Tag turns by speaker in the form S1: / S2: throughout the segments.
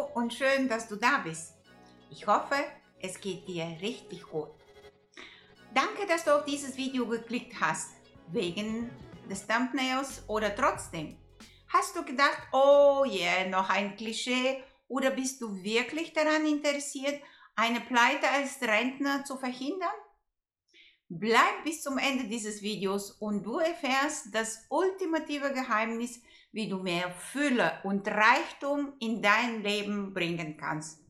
S1: Und schön, dass du da bist. Ich hoffe, es geht dir richtig gut. Danke, dass du auf dieses Video geklickt hast, wegen des Thumbnails oder trotzdem. Hast du gedacht, oh yeah, noch ein Klischee oder bist du wirklich daran interessiert, eine Pleite als Rentner zu verhindern? Bleib bis zum Ende dieses Videos und du erfährst das ultimative Geheimnis, wie du mehr Fülle und Reichtum in dein Leben bringen kannst.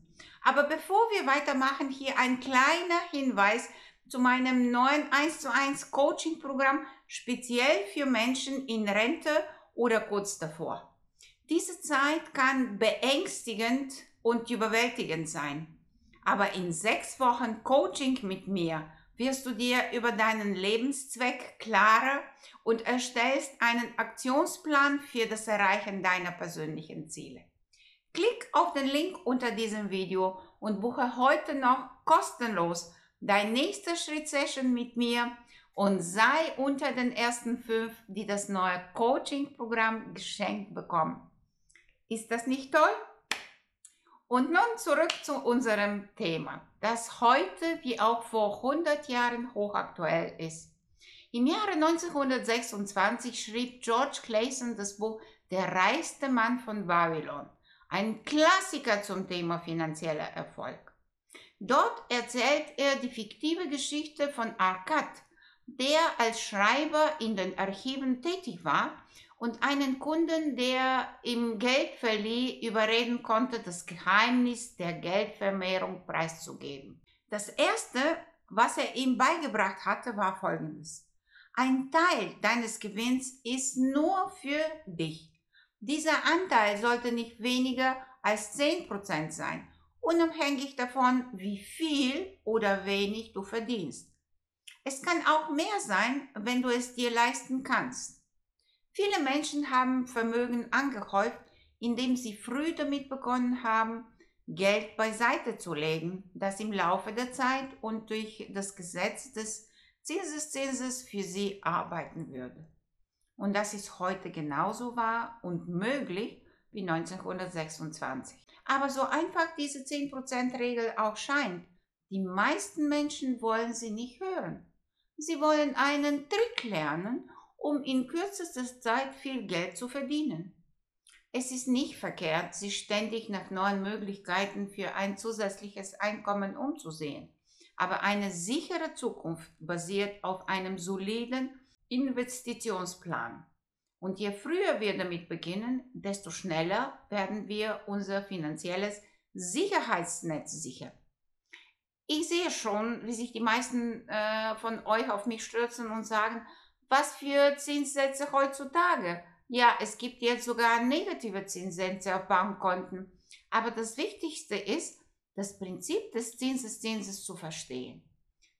S1: Aber bevor wir weitermachen, hier ein kleiner Hinweis zu meinem neuen 1 zu 1 Coaching Programm, speziell für Menschen in Rente oder kurz davor. Diese Zeit kann beängstigend und überwältigend sein. Aber in sechs Wochen Coaching mit mir wirst du dir über deinen Lebenszweck klarer und erstellst einen Aktionsplan für das Erreichen deiner persönlichen Ziele. Klick auf den Link unter diesem Video und buche heute noch kostenlos dein nächster Schritt-Session mit mir und sei unter den ersten fünf, die das neue Coaching-Programm geschenkt bekommen. Ist das nicht toll? Und nun zurück zu unserem Thema, das heute wie auch vor 100 Jahren hochaktuell ist. Im Jahre 1926 schrieb George Clayson das Buch Der reichste Mann von Babylon, ein Klassiker zum Thema finanzieller Erfolg. Dort erzählt er die fiktive Geschichte von Arcad, der als Schreiber in den Archiven tätig war und einen Kunden, der im Geldverlieh überreden konnte, das Geheimnis der Geldvermehrung preiszugeben. Das Erste, was er ihm beigebracht hatte, war Folgendes. Ein Teil deines Gewinns ist nur für dich. Dieser Anteil sollte nicht weniger als 10% sein, unabhängig davon, wie viel oder wenig du verdienst. Es kann auch mehr sein, wenn du es dir leisten kannst. Viele Menschen haben Vermögen angehäuft, indem sie früh damit begonnen haben, Geld beiseite zu legen, das im Laufe der Zeit und durch das Gesetz des Zinseszinses für sie arbeiten würde. Und das ist heute genauso wahr und möglich wie 1926. Aber so einfach diese 10%-Regel auch scheint, die meisten Menschen wollen sie nicht hören. Sie wollen einen Trick lernen um in kürzester Zeit viel Geld zu verdienen. Es ist nicht verkehrt, sich ständig nach neuen Möglichkeiten für ein zusätzliches Einkommen umzusehen, aber eine sichere Zukunft basiert auf einem soliden Investitionsplan. Und je früher wir damit beginnen, desto schneller werden wir unser finanzielles Sicherheitsnetz sichern. Ich sehe schon, wie sich die meisten äh, von euch auf mich stürzen und sagen, was für Zinssätze heutzutage? Ja, es gibt jetzt sogar negative Zinssätze auf Bankkonten. Aber das Wichtigste ist, das Prinzip des Zinseszinses zu verstehen.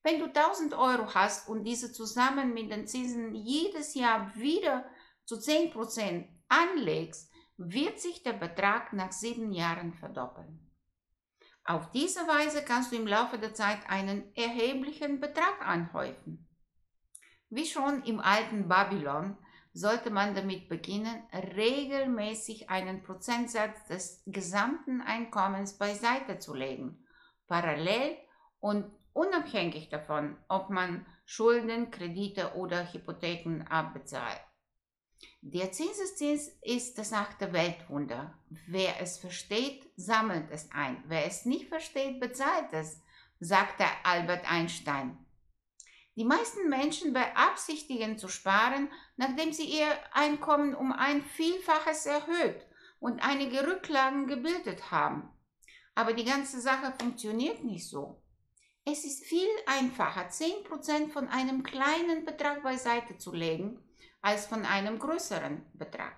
S1: Wenn du 1000 Euro hast und diese zusammen mit den Zinsen jedes Jahr wieder zu 10% anlegst, wird sich der Betrag nach sieben Jahren verdoppeln. Auf diese Weise kannst du im Laufe der Zeit einen erheblichen Betrag anhäufen. Wie schon im alten Babylon sollte man damit beginnen, regelmäßig einen Prozentsatz des gesamten Einkommens beiseite zu legen, parallel und unabhängig davon, ob man Schulden, Kredite oder Hypotheken abbezahlt. Der Zinseszins ist das achte Weltwunder. Wer es versteht, sammelt es ein. Wer es nicht versteht, bezahlt es, sagte Albert Einstein. Die meisten Menschen beabsichtigen zu sparen, nachdem sie ihr Einkommen um ein Vielfaches erhöht und einige Rücklagen gebildet haben. Aber die ganze Sache funktioniert nicht so. Es ist viel einfacher, 10% von einem kleinen Betrag beiseite zu legen, als von einem größeren Betrag.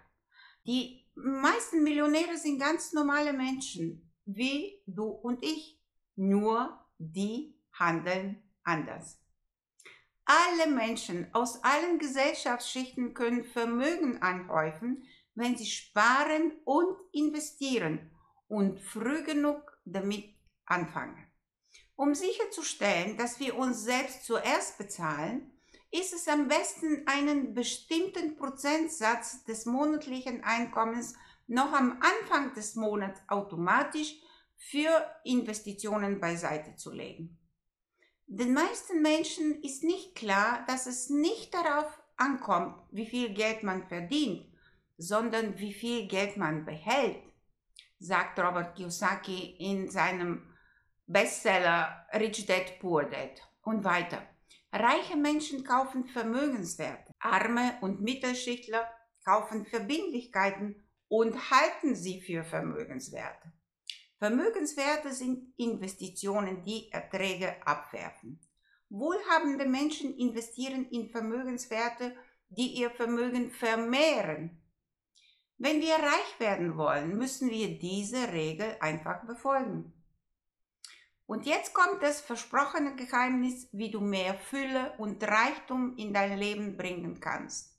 S1: Die meisten Millionäre sind ganz normale Menschen, wie du und ich. Nur die handeln anders. Alle Menschen aus allen Gesellschaftsschichten können Vermögen anhäufen, wenn sie sparen und investieren und früh genug damit anfangen. Um sicherzustellen, dass wir uns selbst zuerst bezahlen, ist es am besten, einen bestimmten Prozentsatz des monatlichen Einkommens noch am Anfang des Monats automatisch für Investitionen beiseite zu legen. Den meisten Menschen ist nicht klar, dass es nicht darauf ankommt, wie viel Geld man verdient, sondern wie viel Geld man behält, sagt Robert Kiyosaki in seinem Bestseller Rich Dad Poor Dad und weiter. Reiche Menschen kaufen Vermögenswerte, arme und Mittelschichtler kaufen Verbindlichkeiten und halten sie für Vermögenswerte. Vermögenswerte sind Investitionen, die Erträge abwerfen. Wohlhabende Menschen investieren in Vermögenswerte, die ihr Vermögen vermehren. Wenn wir reich werden wollen, müssen wir diese Regel einfach befolgen. Und jetzt kommt das versprochene Geheimnis, wie du mehr Fülle und Reichtum in dein Leben bringen kannst.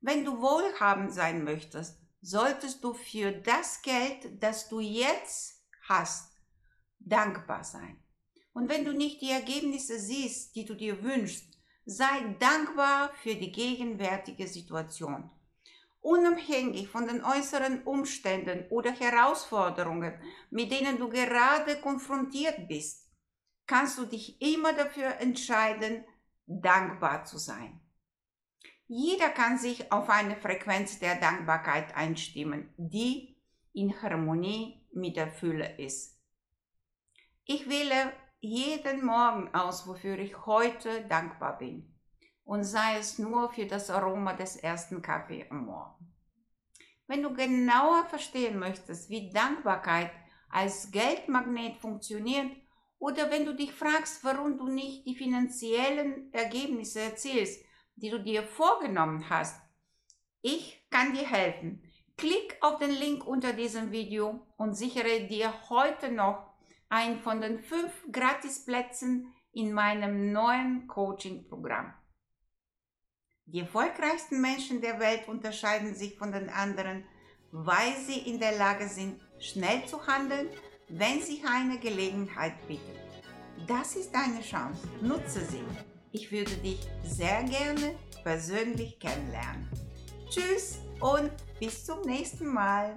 S1: Wenn du wohlhabend sein möchtest, solltest du für das Geld, das du jetzt hast, dankbar sein. Und wenn du nicht die Ergebnisse siehst, die du dir wünschst, sei dankbar für die gegenwärtige Situation. Unabhängig von den äußeren Umständen oder Herausforderungen, mit denen du gerade konfrontiert bist, kannst du dich immer dafür entscheiden, dankbar zu sein. Jeder kann sich auf eine Frequenz der Dankbarkeit einstimmen, die in Harmonie mit der Fülle ist. Ich wähle jeden Morgen aus, wofür ich heute dankbar bin. Und sei es nur für das Aroma des ersten Kaffees am Morgen. Wenn du genauer verstehen möchtest, wie Dankbarkeit als Geldmagnet funktioniert, oder wenn du dich fragst, warum du nicht die finanziellen Ergebnisse erzielst, die du dir vorgenommen hast. Ich kann dir helfen. Klick auf den Link unter diesem Video und sichere dir heute noch einen von den fünf Gratisplätzen in meinem neuen Coaching-Programm. Die erfolgreichsten Menschen der Welt unterscheiden sich von den anderen, weil sie in der Lage sind, schnell zu handeln, wenn sich eine Gelegenheit bietet. Das ist deine Chance. Nutze sie. Ich würde dich sehr gerne persönlich kennenlernen. Tschüss und bis zum nächsten Mal.